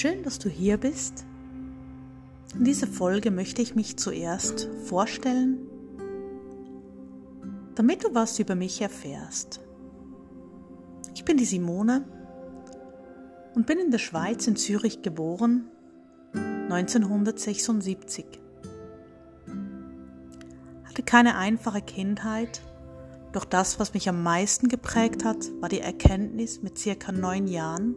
Schön, dass du hier bist. In dieser Folge möchte ich mich zuerst vorstellen, damit du was über mich erfährst. Ich bin die Simone und bin in der Schweiz in Zürich geboren, 1976. Hatte keine einfache Kindheit, doch das, was mich am meisten geprägt hat, war die Erkenntnis mit circa neun Jahren,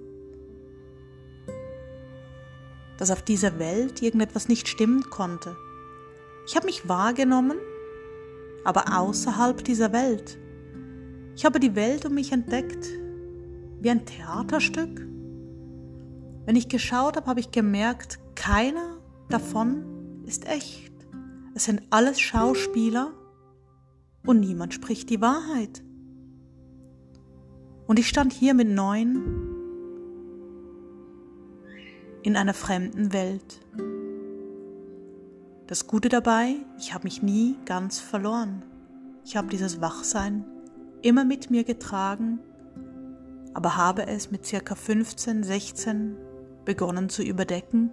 dass auf dieser Welt irgendetwas nicht stimmen konnte. Ich habe mich wahrgenommen, aber außerhalb dieser Welt. Ich habe die Welt um mich entdeckt, wie ein Theaterstück. Wenn ich geschaut habe, habe ich gemerkt, keiner davon ist echt. Es sind alles Schauspieler und niemand spricht die Wahrheit. Und ich stand hier mit neun in einer fremden Welt. Das Gute dabei, ich habe mich nie ganz verloren. Ich habe dieses Wachsein immer mit mir getragen, aber habe es mit circa 15, 16 begonnen zu überdecken.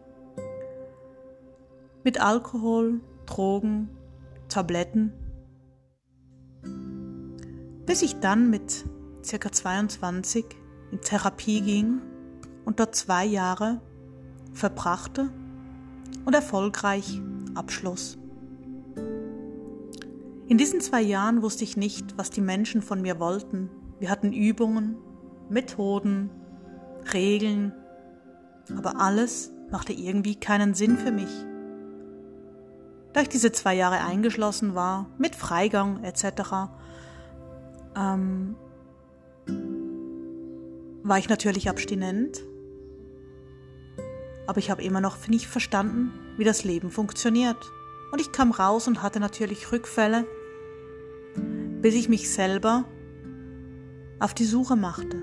Mit Alkohol, Drogen, Tabletten. Bis ich dann mit circa 22 in Therapie ging und dort zwei Jahre verbrachte und erfolgreich abschloss. In diesen zwei Jahren wusste ich nicht, was die Menschen von mir wollten. Wir hatten Übungen, Methoden, Regeln, aber alles machte irgendwie keinen Sinn für mich. Da ich diese zwei Jahre eingeschlossen war, mit Freigang etc., ähm, war ich natürlich abstinent aber ich habe immer noch nicht verstanden, wie das Leben funktioniert. Und ich kam raus und hatte natürlich Rückfälle, bis ich mich selber auf die Suche machte.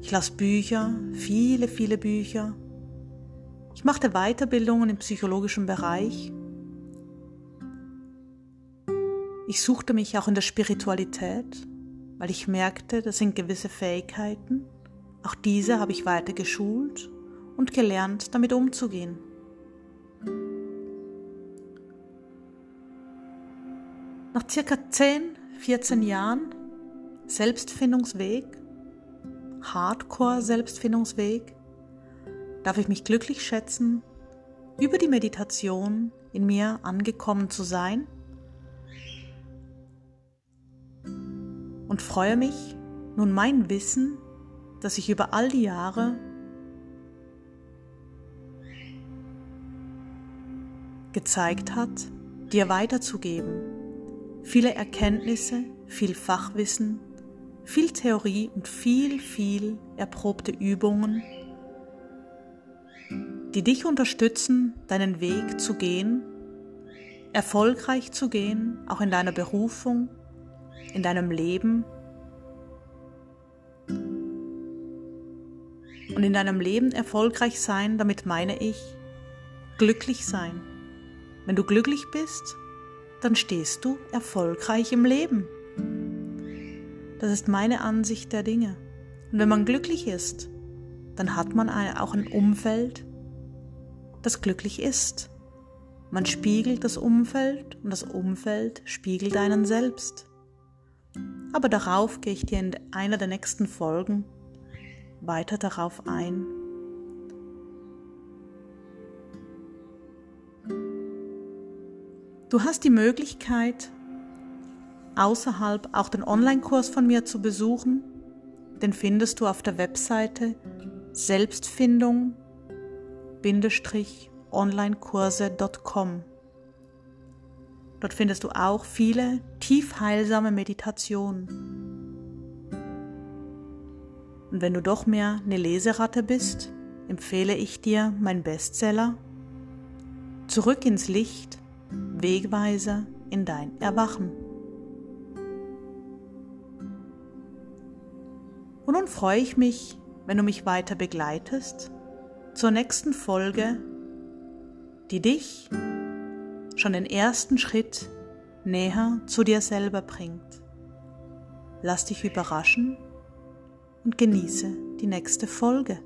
Ich las Bücher, viele, viele Bücher. Ich machte Weiterbildungen im psychologischen Bereich. Ich suchte mich auch in der Spiritualität, weil ich merkte, das sind gewisse Fähigkeiten. Auch diese habe ich weiter geschult und gelernt, damit umzugehen. Nach circa 10, 14 Jahren Selbstfindungsweg, Hardcore-Selbstfindungsweg, darf ich mich glücklich schätzen, über die Meditation in mir angekommen zu sein und freue mich, nun mein Wissen, das ich über all die Jahre gezeigt hat, dir weiterzugeben. Viele Erkenntnisse, viel Fachwissen, viel Theorie und viel, viel erprobte Übungen, die dich unterstützen, deinen Weg zu gehen, erfolgreich zu gehen, auch in deiner Berufung, in deinem Leben und in deinem Leben erfolgreich sein, damit meine ich glücklich sein. Wenn du glücklich bist, dann stehst du erfolgreich im Leben. Das ist meine Ansicht der Dinge. Und wenn man glücklich ist, dann hat man auch ein Umfeld, das glücklich ist. Man spiegelt das Umfeld und das Umfeld spiegelt einen selbst. Aber darauf gehe ich dir in einer der nächsten Folgen weiter darauf ein. Du hast die Möglichkeit, außerhalb auch den Online-Kurs von mir zu besuchen. Den findest du auf der Webseite Selbstfindung-onlinekurse.com. Dort findest du auch viele tief heilsame Meditationen. Und wenn du doch mehr eine Leseratte bist, empfehle ich dir mein Bestseller Zurück ins Licht Wegweiser in dein Erwachen. Und nun freue ich mich, wenn du mich weiter begleitest zur nächsten Folge, die dich schon den ersten Schritt näher zu dir selber bringt. Lass dich überraschen und genieße die nächste Folge.